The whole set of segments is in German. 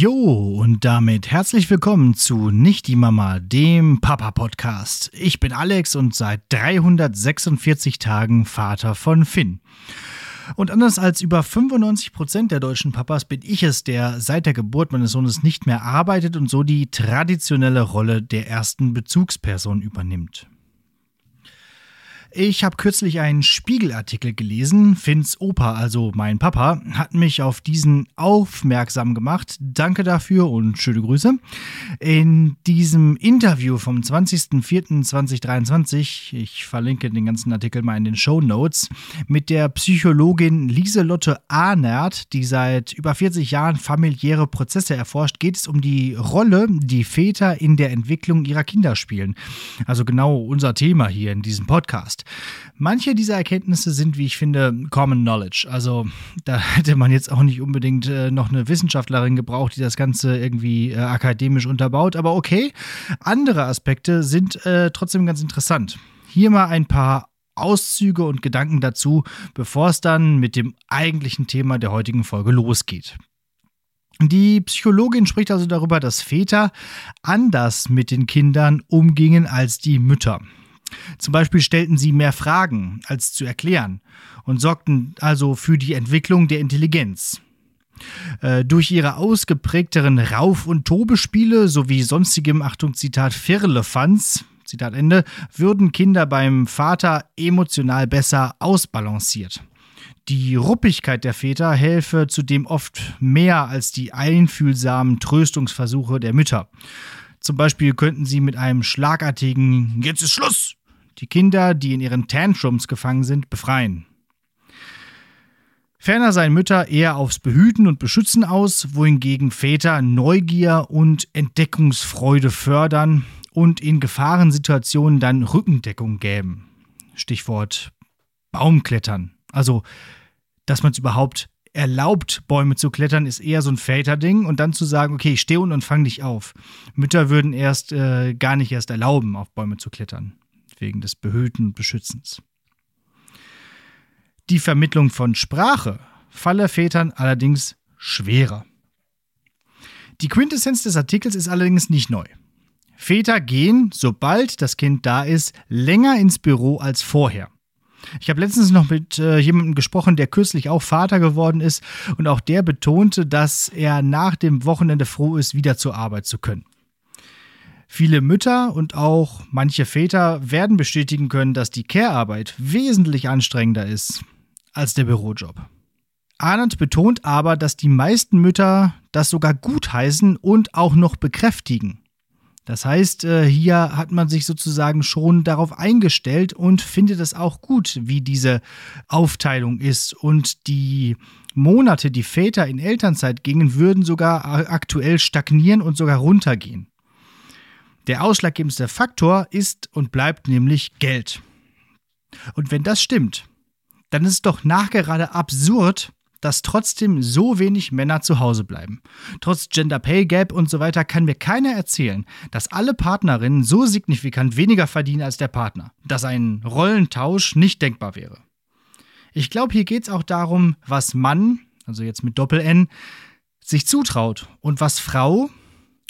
Jo, und damit herzlich willkommen zu Nicht die Mama, dem Papa-Podcast. Ich bin Alex und seit 346 Tagen Vater von Finn. Und anders als über 95 Prozent der deutschen Papas bin ich es, der seit der Geburt meines Sohnes nicht mehr arbeitet und so die traditionelle Rolle der ersten Bezugsperson übernimmt. Ich habe kürzlich einen Spiegelartikel gelesen. Finns Opa, also mein Papa, hat mich auf diesen aufmerksam gemacht. Danke dafür und schöne Grüße. In diesem Interview vom 20.04.2023, ich verlinke den ganzen Artikel mal in den Show Notes, mit der Psychologin Lieselotte Ahnert, die seit über 40 Jahren familiäre Prozesse erforscht, geht es um die Rolle, die Väter in der Entwicklung ihrer Kinder spielen. Also genau unser Thema hier in diesem Podcast. Manche dieser Erkenntnisse sind, wie ich finde, Common Knowledge. Also da hätte man jetzt auch nicht unbedingt äh, noch eine Wissenschaftlerin gebraucht, die das Ganze irgendwie äh, akademisch unterbaut. Aber okay, andere Aspekte sind äh, trotzdem ganz interessant. Hier mal ein paar Auszüge und Gedanken dazu, bevor es dann mit dem eigentlichen Thema der heutigen Folge losgeht. Die Psychologin spricht also darüber, dass Väter anders mit den Kindern umgingen als die Mütter. Zum Beispiel stellten sie mehr Fragen als zu erklären und sorgten also für die Entwicklung der Intelligenz. Äh, durch ihre ausgeprägteren Rauf- und Tobespiele sowie sonstigem, Achtung, Zitat, Firlefanz, Zitat Ende, würden Kinder beim Vater emotional besser ausbalanciert. Die Ruppigkeit der Väter helfe zudem oft mehr als die einfühlsamen Tröstungsversuche der Mütter. Zum Beispiel könnten sie mit einem schlagartigen Jetzt ist Schluss die Kinder, die in ihren Tantrums gefangen sind, befreien. Ferner seien Mütter eher aufs Behüten und Beschützen aus, wohingegen Väter Neugier und Entdeckungsfreude fördern und in Gefahrensituationen dann Rückendeckung gäben. Stichwort Baumklettern. Also, dass man es überhaupt erlaubt, Bäume zu klettern, ist eher so ein Väterding und dann zu sagen, okay, ich stehe unten und fang dich auf. Mütter würden erst äh, gar nicht erst erlauben, auf Bäume zu klettern wegen des Behüten Beschützens. Die Vermittlung von Sprache falle Vätern allerdings schwerer. Die Quintessenz des Artikels ist allerdings nicht neu. Väter gehen, sobald das Kind da ist, länger ins Büro als vorher. Ich habe letztens noch mit äh, jemandem gesprochen, der kürzlich auch Vater geworden ist und auch der betonte, dass er nach dem Wochenende froh ist, wieder zur Arbeit zu können. Viele Mütter und auch manche Väter werden bestätigen können, dass die Care-Arbeit wesentlich anstrengender ist als der Bürojob. Arndt betont aber, dass die meisten Mütter das sogar gutheißen und auch noch bekräftigen. Das heißt, äh, hier hat man sich sozusagen schon darauf eingestellt und findet es auch gut, wie diese Aufteilung ist. Und die Monate, die Väter in Elternzeit gingen, würden sogar aktuell stagnieren und sogar runtergehen. Der ausschlaggebendste Faktor ist und bleibt nämlich Geld. Und wenn das stimmt, dann ist es doch nachgerade absurd, dass trotzdem so wenig Männer zu Hause bleiben. Trotz Gender Pay Gap und so weiter kann mir keiner erzählen, dass alle Partnerinnen so signifikant weniger verdienen als der Partner, dass ein Rollentausch nicht denkbar wäre. Ich glaube, hier geht es auch darum, was Mann, also jetzt mit Doppel-N, sich zutraut und was Frau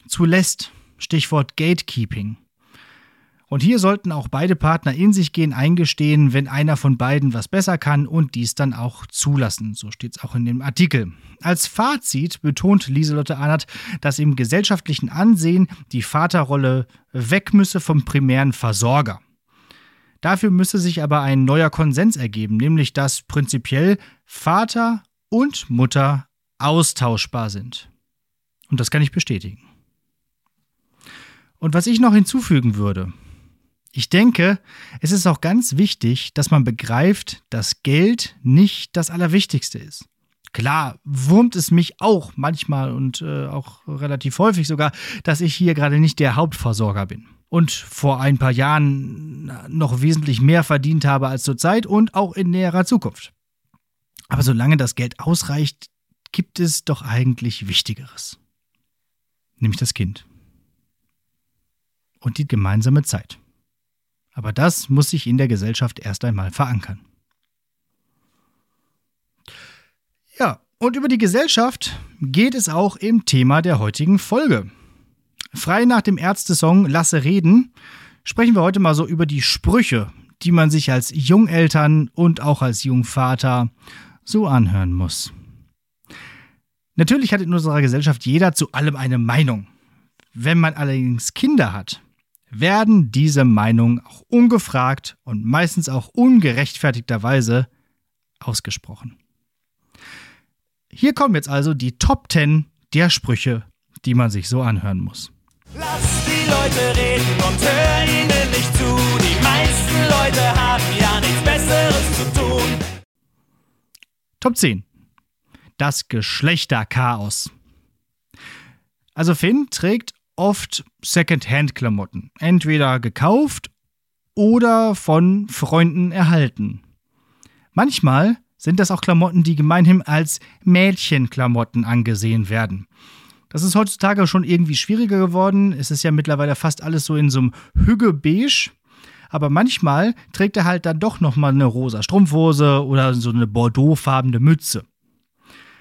zulässt. Stichwort Gatekeeping. Und hier sollten auch beide Partner in sich gehen, eingestehen, wenn einer von beiden was besser kann und dies dann auch zulassen. So steht es auch in dem Artikel. Als Fazit betont Lieselotte Arnert, dass im gesellschaftlichen Ansehen die Vaterrolle weg müsse vom primären Versorger. Dafür müsse sich aber ein neuer Konsens ergeben, nämlich dass prinzipiell Vater und Mutter austauschbar sind. Und das kann ich bestätigen. Und was ich noch hinzufügen würde, ich denke, es ist auch ganz wichtig, dass man begreift, dass Geld nicht das Allerwichtigste ist. Klar, wurmt es mich auch manchmal und äh, auch relativ häufig sogar, dass ich hier gerade nicht der Hauptversorger bin. und vor ein paar Jahren noch wesentlich mehr verdient habe als zurzeit und auch in näherer Zukunft. Aber solange das Geld ausreicht, gibt es doch eigentlich Wichtigeres. Nämlich das Kind. Und die gemeinsame Zeit. Aber das muss sich in der Gesellschaft erst einmal verankern. Ja, und über die Gesellschaft geht es auch im Thema der heutigen Folge. Frei nach dem Ärzte-Song Lasse reden sprechen wir heute mal so über die Sprüche, die man sich als Jungeltern und auch als Jungvater so anhören muss. Natürlich hat in unserer Gesellschaft jeder zu allem eine Meinung. Wenn man allerdings Kinder hat, werden diese Meinungen auch ungefragt und meistens auch ungerechtfertigterweise ausgesprochen. Hier kommen jetzt also die Top 10 der Sprüche, die man sich so anhören muss. Lass die Leute reden und hör ihnen nicht zu. Die meisten Leute haben ja nichts Besseres zu tun. Top 10. Das Geschlechterchaos. Also Finn trägt oft Second-Hand-Klamotten. Entweder gekauft oder von Freunden erhalten. Manchmal sind das auch Klamotten, die gemeinhin als Mädchenklamotten angesehen werden. Das ist heutzutage schon irgendwie schwieriger geworden. Es ist ja mittlerweile fast alles so in so einem Hügge-Beige. Aber manchmal trägt er halt dann doch nochmal eine rosa Strumpfhose oder so eine bordeauxfarbene Mütze.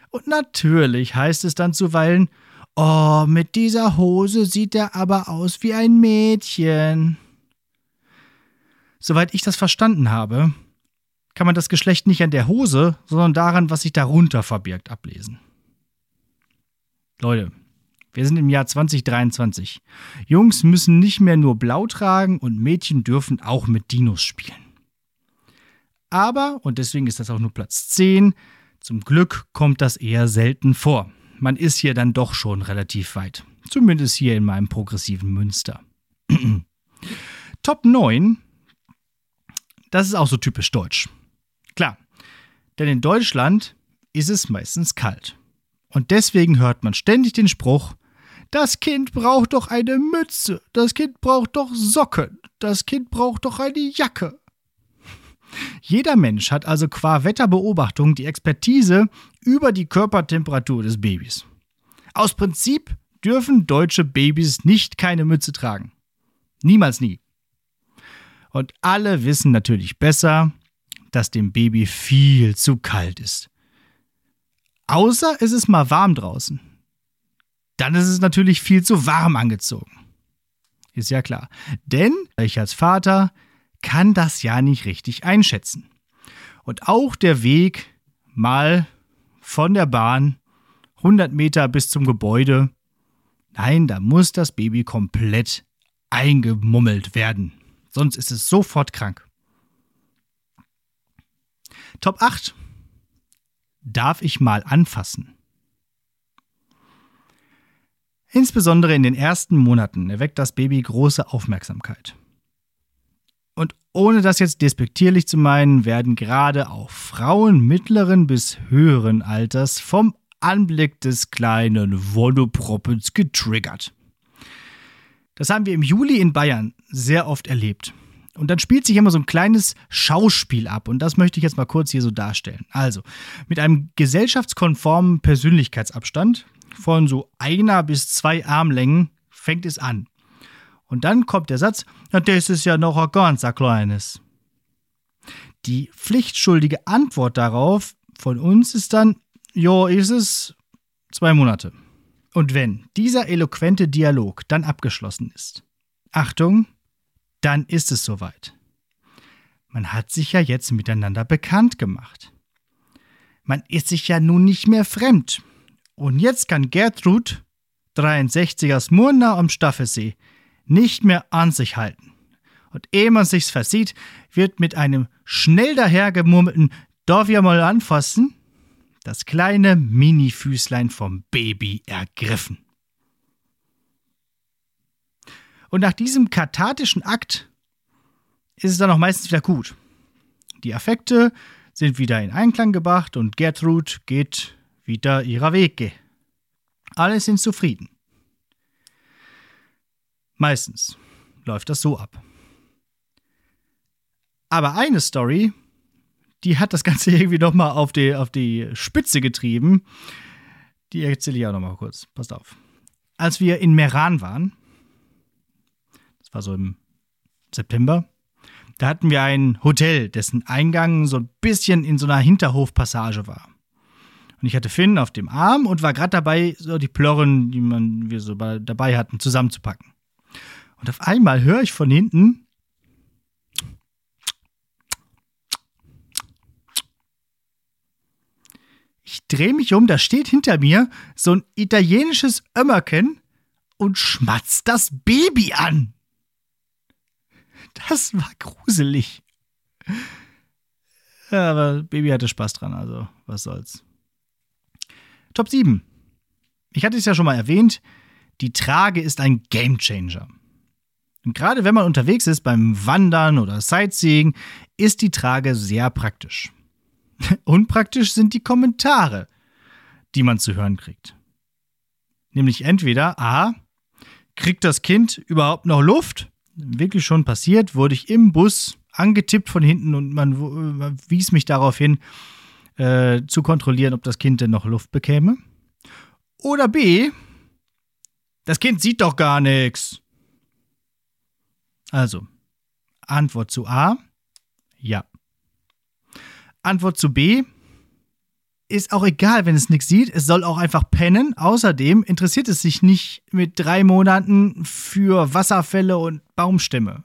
Und natürlich heißt es dann zuweilen, oh, mit dieser Hose sieht er aber aus wie ein Mädchen. Soweit ich das verstanden habe, kann man das Geschlecht nicht an der Hose, sondern daran, was sich darunter verbirgt, ablesen. Leute, wir sind im Jahr 2023. Jungs müssen nicht mehr nur blau tragen und Mädchen dürfen auch mit Dinos spielen. Aber, und deswegen ist das auch nur Platz 10, zum Glück kommt das eher selten vor. Man ist hier dann doch schon relativ weit. Zumindest hier in meinem progressiven Münster. Top 9. Das ist auch so typisch deutsch. Klar, denn in Deutschland ist es meistens kalt. Und deswegen hört man ständig den Spruch, das Kind braucht doch eine Mütze, das Kind braucht doch Socken, das Kind braucht doch eine Jacke. Jeder Mensch hat also qua Wetterbeobachtung die Expertise über die Körpertemperatur des Babys. Aus Prinzip dürfen deutsche Babys nicht keine Mütze tragen. Niemals nie. Und alle wissen natürlich besser, dass dem Baby viel zu kalt ist. Außer es ist mal warm draußen. Dann ist es natürlich viel zu warm angezogen. Ist ja klar. Denn ich als Vater kann das ja nicht richtig einschätzen. Und auch der Weg mal von der Bahn 100 Meter bis zum Gebäude, nein, da muss das Baby komplett eingemummelt werden. Sonst ist es sofort krank. Top 8 darf ich mal anfassen. Insbesondere in den ersten Monaten erweckt das Baby große Aufmerksamkeit. Und ohne das jetzt despektierlich zu meinen, werden gerade auch Frauen mittleren bis höheren Alters vom Anblick des kleinen Wonneproppens getriggert. Das haben wir im Juli in Bayern sehr oft erlebt. Und dann spielt sich immer so ein kleines Schauspiel ab. Und das möchte ich jetzt mal kurz hier so darstellen. Also, mit einem gesellschaftskonformen Persönlichkeitsabstand von so einer bis zwei Armlängen fängt es an. Und dann kommt der Satz, na, das ist ja noch ein ganz kleines. Die pflichtschuldige Antwort darauf von uns ist dann, jo, ist es zwei Monate. Und wenn dieser eloquente Dialog dann abgeschlossen ist, Achtung, dann ist es soweit. Man hat sich ja jetzt miteinander bekannt gemacht. Man ist sich ja nun nicht mehr fremd. Und jetzt kann Gertrud, 63er Smurna am Staffelsee, nicht mehr an sich halten. Und ehe man sich's versieht, wird mit einem schnell dahergemurmelten Darf ich mal anfassen? das kleine Mini-Füßlein vom Baby ergriffen. Und nach diesem kathartischen Akt ist es dann auch meistens wieder gut. Die Affekte sind wieder in Einklang gebracht und Gertrud geht wieder ihrer Wege. Alle sind zufrieden. Meistens. läuft das so ab. Aber eine Story, die hat das Ganze irgendwie nochmal auf die, auf die Spitze getrieben. Die erzähle ich auch nochmal kurz. Passt auf. Als wir in Meran waren, das war so im September, da hatten wir ein Hotel, dessen Eingang so ein bisschen in so einer Hinterhofpassage war. Und ich hatte Finn auf dem Arm und war gerade dabei, so die Plörren, die man, wir so dabei hatten, zusammenzupacken. Und auf einmal höre ich von hinten Ich drehe mich um, da steht hinter mir so ein italienisches Ömmerken und schmatzt das Baby an. Das war gruselig. Ja, aber Baby hatte Spaß dran, also was soll's. Top 7. Ich hatte es ja schon mal erwähnt, die Trage ist ein Gamechanger. Und gerade wenn man unterwegs ist beim Wandern oder Sightseeing, ist die Trage sehr praktisch. Unpraktisch sind die Kommentare, die man zu hören kriegt. Nämlich entweder A, kriegt das Kind überhaupt noch Luft? Wirklich schon passiert, wurde ich im Bus angetippt von hinten und man wies mich darauf hin, äh, zu kontrollieren, ob das Kind denn noch Luft bekäme. Oder B, das Kind sieht doch gar nichts. Also, Antwort zu A, ja. Antwort zu B ist auch egal, wenn es nichts sieht. Es soll auch einfach pennen. Außerdem interessiert es sich nicht mit drei Monaten für Wasserfälle und Baumstämme.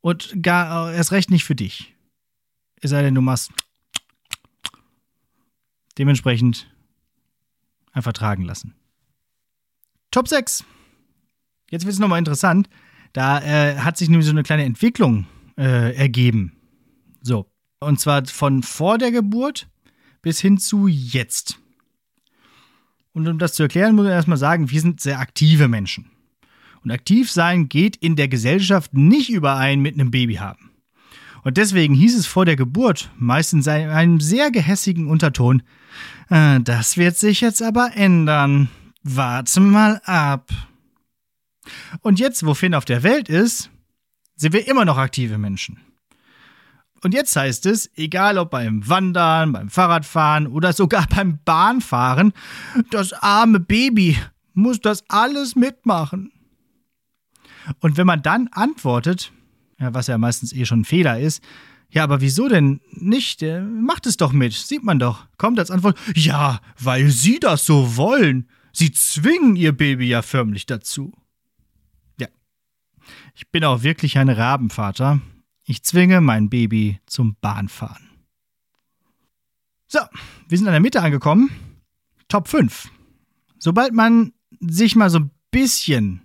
Und gar erst recht nicht für dich. Es sei denn, du machst dementsprechend einfach tragen lassen. Top 6. Jetzt wird es nochmal interessant. Da äh, hat sich nämlich so eine kleine Entwicklung äh, ergeben. So, und zwar von vor der Geburt bis hin zu jetzt. Und um das zu erklären, muss ich erstmal sagen, wir sind sehr aktive Menschen. Und aktiv sein geht in der Gesellschaft nicht überein mit einem Baby haben. Und deswegen hieß es vor der Geburt, meistens in einem sehr gehässigen Unterton, äh, das wird sich jetzt aber ändern. Warte mal ab. Und jetzt, wo Finn auf der Welt ist, sind wir immer noch aktive Menschen. Und jetzt heißt es, egal ob beim Wandern, beim Fahrradfahren oder sogar beim Bahnfahren, das arme Baby muss das alles mitmachen. Und wenn man dann antwortet, was ja meistens eh schon ein Fehler ist, ja, aber wieso denn nicht? Der macht es doch mit, sieht man doch. Kommt als Antwort, ja, weil sie das so wollen. Sie zwingen ihr Baby ja förmlich dazu. Ich bin auch wirklich ein Rabenvater ich zwinge mein Baby zum Bahnfahren. So, wir sind an der Mitte angekommen. Top 5. Sobald man sich mal so ein bisschen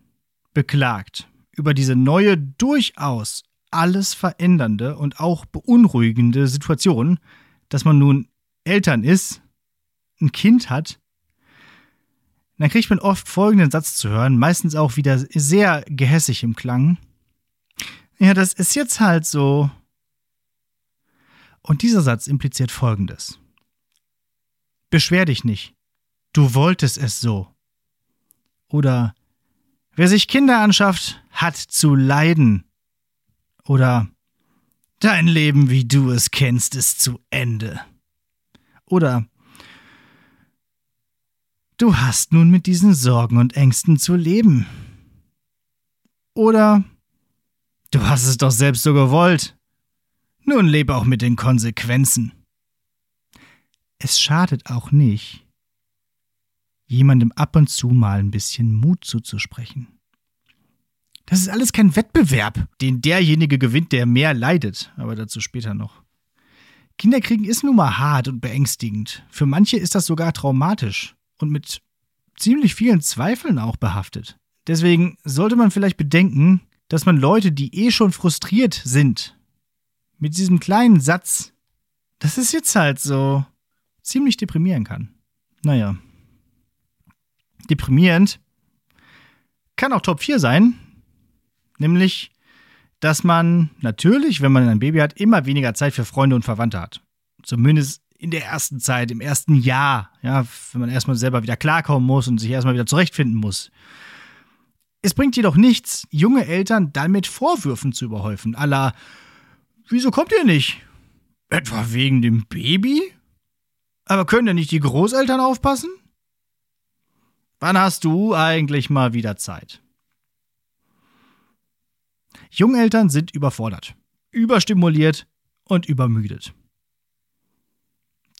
beklagt über diese neue, durchaus alles verändernde und auch beunruhigende Situation, dass man nun Eltern ist, ein Kind hat, dann kriegt man oft folgenden Satz zu hören, meistens auch wieder sehr gehässig im Klang. Ja, das ist jetzt halt so. Und dieser Satz impliziert Folgendes. Beschwer dich nicht. Du wolltest es so. Oder wer sich Kinder anschafft, hat zu leiden. Oder dein Leben, wie du es kennst, ist zu Ende. Oder du hast nun mit diesen Sorgen und Ängsten zu leben. Oder Du hast es doch selbst so gewollt. Nun lebe auch mit den Konsequenzen. Es schadet auch nicht, jemandem ab und zu mal ein bisschen Mut zuzusprechen. Das ist alles kein Wettbewerb, den derjenige gewinnt, der mehr leidet, aber dazu später noch. Kinderkriegen ist nun mal hart und beängstigend. Für manche ist das sogar traumatisch und mit ziemlich vielen Zweifeln auch behaftet. Deswegen sollte man vielleicht bedenken, dass man Leute, die eh schon frustriert sind, mit diesem kleinen Satz, das ist jetzt halt so, ziemlich deprimieren kann. Naja. Deprimierend kann auch Top 4 sein, nämlich, dass man natürlich, wenn man ein Baby hat, immer weniger Zeit für Freunde und Verwandte hat. Zumindest in der ersten Zeit, im ersten Jahr, ja, wenn man erstmal selber wieder klarkommen muss und sich erstmal wieder zurechtfinden muss. Es bringt jedoch nichts, junge Eltern dann mit Vorwürfen zu überhäufen. Allah, wieso kommt ihr nicht? Etwa wegen dem Baby? Aber können denn nicht die Großeltern aufpassen? Wann hast du eigentlich mal wieder Zeit? Jungeltern sind überfordert, überstimuliert und übermüdet.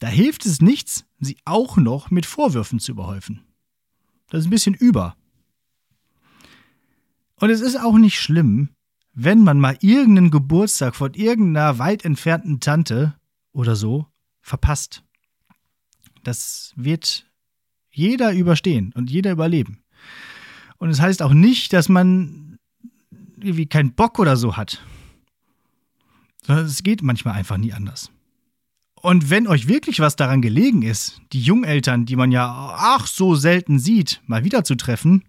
Da hilft es nichts, sie auch noch mit Vorwürfen zu überhäufen. Das ist ein bisschen über. Und es ist auch nicht schlimm, wenn man mal irgendeinen Geburtstag von irgendeiner weit entfernten Tante oder so verpasst. Das wird jeder überstehen und jeder überleben. Und es das heißt auch nicht, dass man irgendwie keinen Bock oder so hat. Sondern es geht manchmal einfach nie anders. Und wenn euch wirklich was daran gelegen ist, die Jungeltern, die man ja ach so selten sieht, mal wieder zu treffen,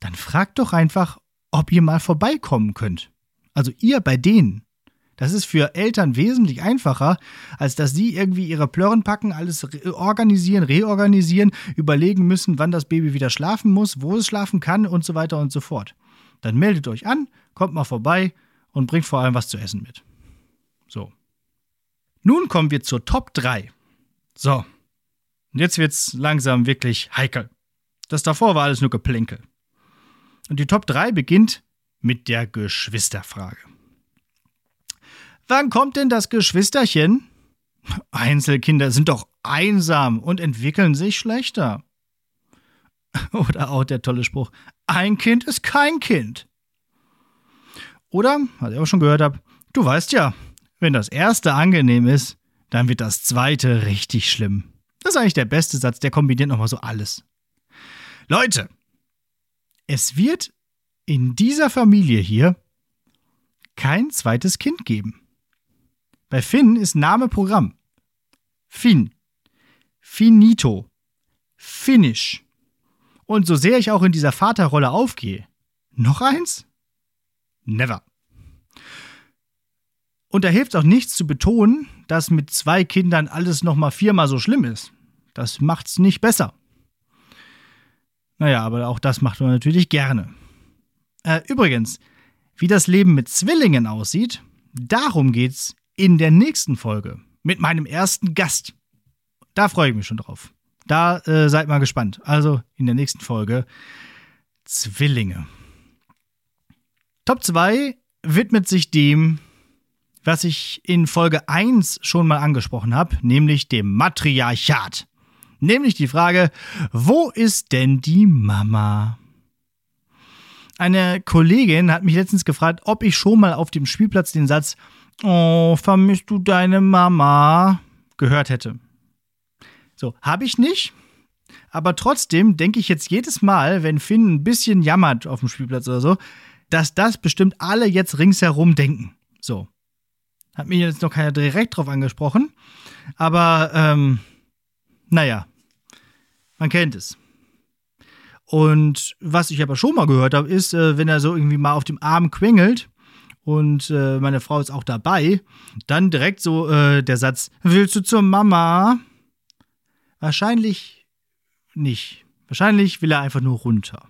dann fragt doch einfach, ob ihr mal vorbeikommen könnt. Also ihr bei denen. Das ist für Eltern wesentlich einfacher, als dass sie irgendwie ihre Plörren packen, alles organisieren, reorganisieren, überlegen müssen, wann das Baby wieder schlafen muss, wo es schlafen kann und so weiter und so fort. Dann meldet euch an, kommt mal vorbei und bringt vor allem was zu essen mit. Nun kommen wir zur Top 3. So. Und jetzt wird's langsam wirklich heikel. Das davor war alles nur Geplänkel. Und die Top 3 beginnt mit der Geschwisterfrage. Wann kommt denn das Geschwisterchen? Einzelkinder sind doch einsam und entwickeln sich schlechter. Oder auch der tolle Spruch, ein Kind ist kein Kind. Oder, was ich auch schon gehört habe, du weißt ja, wenn das erste angenehm ist, dann wird das zweite richtig schlimm. Das ist eigentlich der beste Satz, der kombiniert nochmal so alles. Leute, es wird in dieser Familie hier kein zweites Kind geben. Bei Finn ist Name Programm. Finn. Finito. Finish. Und so sehr ich auch in dieser Vaterrolle aufgehe, noch eins? Never. Und da hilft auch nichts zu betonen, dass mit zwei Kindern alles nochmal viermal so schlimm ist. Das macht's nicht besser. Naja, aber auch das macht man natürlich gerne. Äh, übrigens, wie das Leben mit Zwillingen aussieht, darum geht's in der nächsten Folge mit meinem ersten Gast. Da freue ich mich schon drauf. Da äh, seid mal gespannt. Also in der nächsten Folge Zwillinge. Top 2 widmet sich dem, was ich in Folge 1 schon mal angesprochen habe, nämlich dem Matriarchat. Nämlich die Frage, wo ist denn die Mama? Eine Kollegin hat mich letztens gefragt, ob ich schon mal auf dem Spielplatz den Satz Oh, vermisst du deine Mama? gehört hätte. So, habe ich nicht. Aber trotzdem denke ich jetzt jedes Mal, wenn Finn ein bisschen jammert auf dem Spielplatz oder so, dass das bestimmt alle jetzt ringsherum denken. So. Hat mir jetzt noch keiner direkt drauf angesprochen. Aber, ähm, naja, man kennt es. Und was ich aber schon mal gehört habe, ist, äh, wenn er so irgendwie mal auf dem Arm quengelt und äh, meine Frau ist auch dabei, dann direkt so äh, der Satz: Willst du zur Mama? Wahrscheinlich nicht. Wahrscheinlich will er einfach nur runter.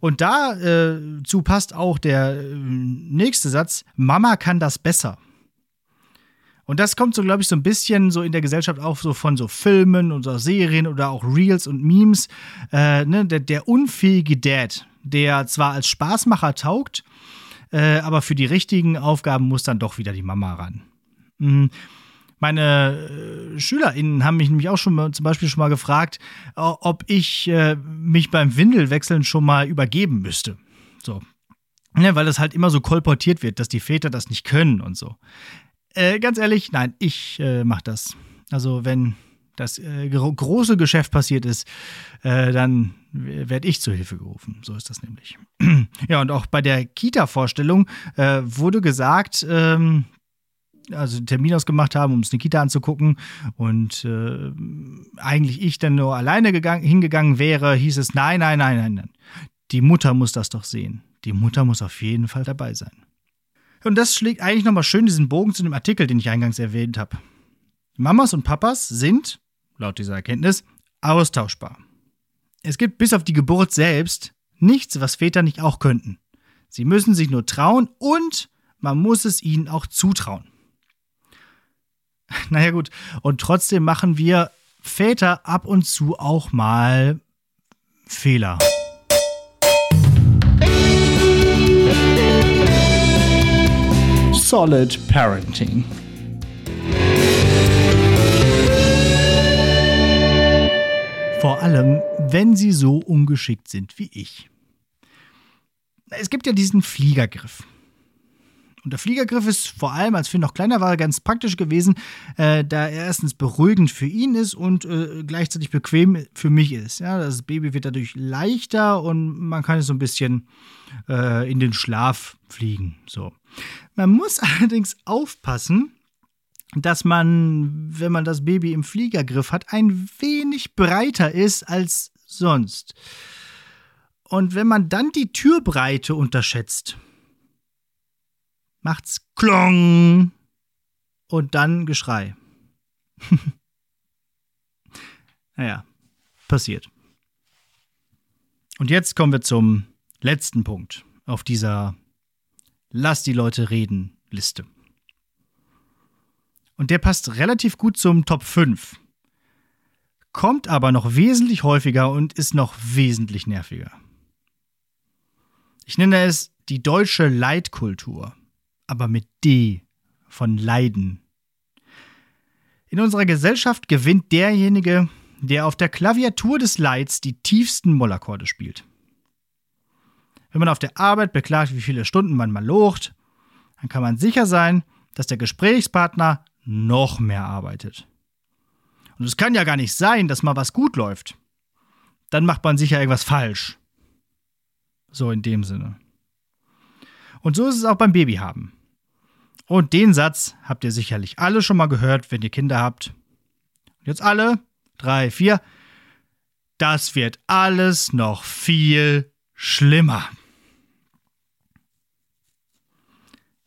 Und dazu äh, passt auch der äh, nächste Satz: Mama kann das besser. Und das kommt so, glaube ich, so ein bisschen so in der Gesellschaft auch so von so Filmen oder Serien oder auch Reels und Memes. Äh, ne? der, der unfähige Dad, der zwar als Spaßmacher taugt, äh, aber für die richtigen Aufgaben muss dann doch wieder die Mama ran. Mhm. Meine äh, SchülerInnen haben mich nämlich auch schon mal, zum Beispiel schon mal gefragt, ob ich äh, mich beim Windelwechseln schon mal übergeben müsste. So. Ja, weil das halt immer so kolportiert wird, dass die Väter das nicht können und so. Äh, ganz ehrlich, nein, ich äh, mach das. Also, wenn das äh, gro große Geschäft passiert ist, äh, dann werde ich zur Hilfe gerufen. So ist das nämlich. ja, und auch bei der Kita-Vorstellung äh, wurde gesagt, ähm, also einen Termin ausgemacht haben, um uns eine Kita anzugucken und äh, eigentlich ich dann nur alleine gegangen, hingegangen wäre, hieß es, nein, nein, nein, nein, nein. Die Mutter muss das doch sehen. Die Mutter muss auf jeden Fall dabei sein. Und das schlägt eigentlich nochmal schön diesen Bogen zu dem Artikel, den ich eingangs erwähnt habe. Mamas und Papas sind, laut dieser Erkenntnis, austauschbar. Es gibt bis auf die Geburt selbst Nichts, was Väter nicht auch könnten. Sie müssen sich nur trauen und man muss es ihnen auch zutrauen. Naja gut, und trotzdem machen wir Väter ab und zu auch mal Fehler. Solid Parenting. Vor allem, wenn sie so ungeschickt sind wie ich. Es gibt ja diesen Fliegergriff. Und der Fliegergriff ist vor allem, als Finn noch kleiner war, ganz praktisch gewesen, äh, da er erstens beruhigend für ihn ist und äh, gleichzeitig bequem für mich ist. Ja, das Baby wird dadurch leichter und man kann es so ein bisschen äh, in den Schlaf fliegen. So. Man muss allerdings aufpassen, dass man, wenn man das Baby im Fliegergriff hat, ein wenig breiter ist als sonst. Und wenn man dann die Türbreite unterschätzt, macht's Klong und dann Geschrei. naja, passiert. Und jetzt kommen wir zum letzten Punkt auf dieser Lass die Leute reden Liste. Und der passt relativ gut zum Top 5. Kommt aber noch wesentlich häufiger und ist noch wesentlich nerviger. Ich nenne es die deutsche Leitkultur, aber mit D von Leiden. In unserer Gesellschaft gewinnt derjenige, der auf der Klaviatur des Leids die tiefsten Mollakkorde spielt. Wenn man auf der Arbeit beklagt, wie viele Stunden man mal locht, dann kann man sicher sein, dass der Gesprächspartner noch mehr arbeitet. Und es kann ja gar nicht sein, dass mal was gut läuft. Dann macht man sicher irgendwas falsch. So in dem Sinne. Und so ist es auch beim Baby haben. Und den Satz habt ihr sicherlich alle schon mal gehört, wenn ihr Kinder habt. Und jetzt alle, drei, vier. Das wird alles noch viel schlimmer.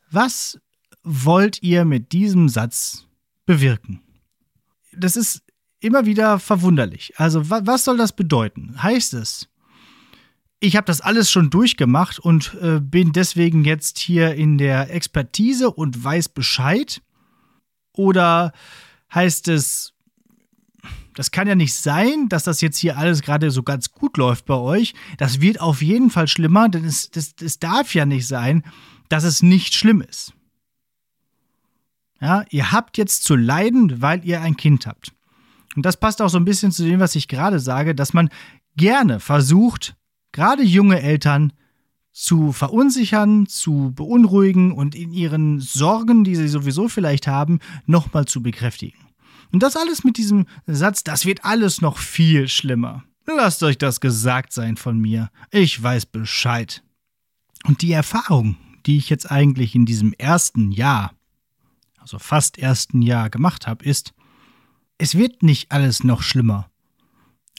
Was wollt ihr mit diesem Satz bewirken? Das ist immer wieder verwunderlich. Also was soll das bedeuten? Heißt es, ich habe das alles schon durchgemacht und äh, bin deswegen jetzt hier in der Expertise und weiß Bescheid? Oder heißt es, das kann ja nicht sein, dass das jetzt hier alles gerade so ganz gut läuft bei euch. Das wird auf jeden Fall schlimmer, denn es, das, das darf ja nicht sein, dass es nicht schlimm ist. Ja, ihr habt jetzt zu leiden, weil ihr ein Kind habt. Und das passt auch so ein bisschen zu dem, was ich gerade sage, dass man gerne versucht, gerade junge Eltern zu verunsichern, zu beunruhigen und in ihren Sorgen, die sie sowieso vielleicht haben, nochmal zu bekräftigen. Und das alles mit diesem Satz, das wird alles noch viel schlimmer. Lasst euch das gesagt sein von mir. Ich weiß Bescheid. Und die Erfahrung, die ich jetzt eigentlich in diesem ersten Jahr also fast ersten Jahr gemacht habe, ist, es wird nicht alles noch schlimmer.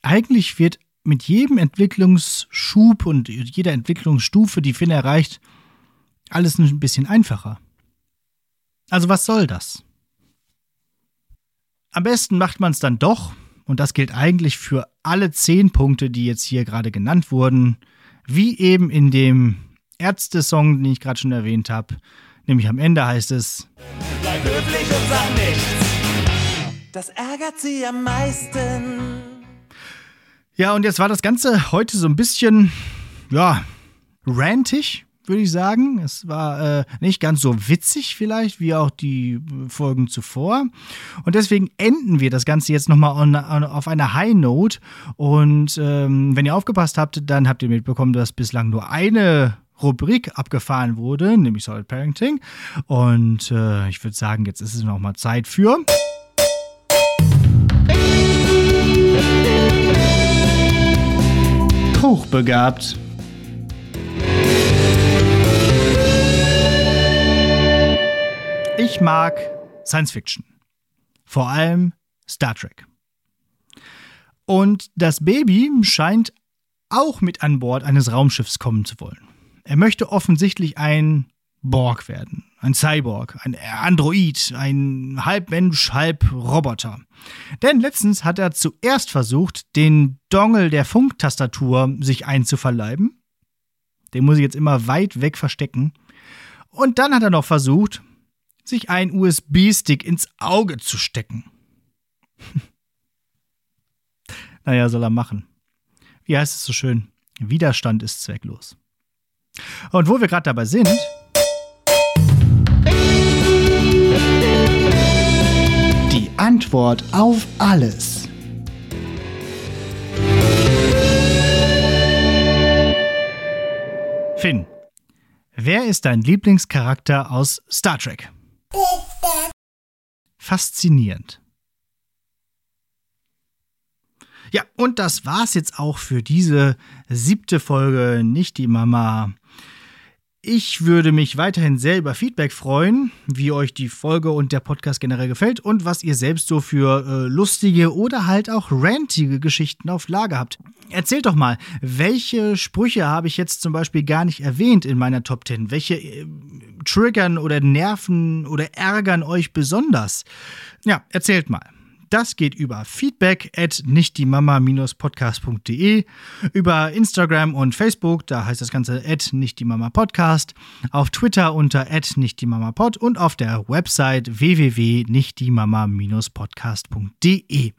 Eigentlich wird mit jedem Entwicklungsschub und jeder Entwicklungsstufe, die Finn erreicht, alles ein bisschen einfacher. Also was soll das? Am besten macht man es dann doch, und das gilt eigentlich für alle zehn Punkte, die jetzt hier gerade genannt wurden, wie eben in dem Ärzte-Song, den ich gerade schon erwähnt habe, Nämlich am Ende heißt es: Bleib höflich und sag nichts. Das ärgert sie am meisten. Ja, und jetzt war das Ganze heute so ein bisschen, ja, rantig, würde ich sagen. Es war äh, nicht ganz so witzig vielleicht wie auch die Folgen zuvor. Und deswegen enden wir das Ganze jetzt nochmal auf einer High Note. Und ähm, wenn ihr aufgepasst habt, dann habt ihr mitbekommen, dass bislang nur eine Rubrik abgefahren wurde, nämlich Solid Parenting. Und äh, ich würde sagen, jetzt ist es nochmal Zeit für. Hochbegabt. Ich mag Science Fiction. Vor allem Star Trek. Und das Baby scheint auch mit an Bord eines Raumschiffs kommen zu wollen. Er möchte offensichtlich ein Borg werden. Ein Cyborg, ein Android, ein Halbmensch, Halbroboter. Denn letztens hat er zuerst versucht, den Dongle der Funktastatur sich einzuverleiben. Den muss ich jetzt immer weit weg verstecken. Und dann hat er noch versucht, sich einen USB-Stick ins Auge zu stecken. naja, soll er machen. Wie heißt es so schön? Widerstand ist zwecklos. Und wo wir gerade dabei sind. Antwort auf alles. Finn, wer ist dein Lieblingscharakter aus Star Trek? Faszinierend. Ja, und das war's jetzt auch für diese siebte Folge Nicht die Mama. Ich würde mich weiterhin sehr über Feedback freuen, wie euch die Folge und der Podcast generell gefällt und was ihr selbst so für äh, lustige oder halt auch rantige Geschichten auf Lager habt. Erzählt doch mal, welche Sprüche habe ich jetzt zum Beispiel gar nicht erwähnt in meiner Top 10? Welche äh, triggern oder nerven oder ärgern euch besonders? Ja, erzählt mal. Das geht über feedback at nichtdiemama-podcast.de, über Instagram und Facebook, da heißt das Ganze at nichtdiemama-podcast, auf Twitter unter at nichtdiemama-pod und auf der Website www.nichtdiemama-podcast.de.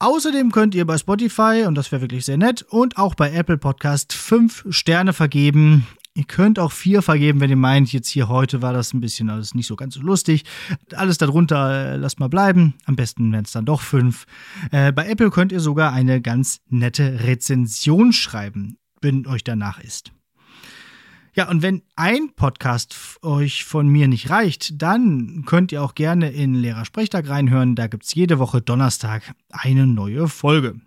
Außerdem könnt ihr bei Spotify, und das wäre wirklich sehr nett, und auch bei Apple Podcast fünf Sterne vergeben. Ihr könnt auch vier vergeben, wenn ihr meint, jetzt hier heute war das ein bisschen alles nicht so ganz so lustig. Alles darunter äh, lasst mal bleiben. Am besten wären es dann doch fünf. Äh, bei Apple könnt ihr sogar eine ganz nette Rezension schreiben, wenn euch danach ist. Ja, und wenn ein Podcast euch von mir nicht reicht, dann könnt ihr auch gerne in Lehrersprechtag reinhören. Da gibt es jede Woche Donnerstag eine neue Folge.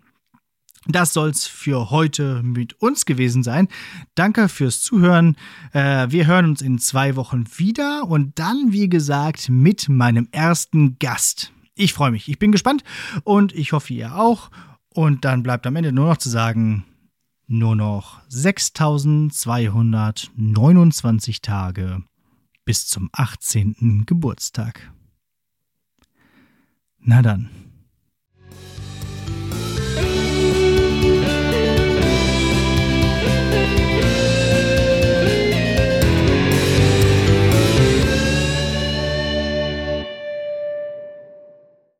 Das soll's für heute mit uns gewesen sein. Danke fürs Zuhören. Äh, wir hören uns in zwei Wochen wieder und dann, wie gesagt, mit meinem ersten Gast. Ich freue mich. Ich bin gespannt und ich hoffe, ihr auch. Und dann bleibt am Ende nur noch zu sagen, nur noch 6229 Tage bis zum 18. Geburtstag. Na dann.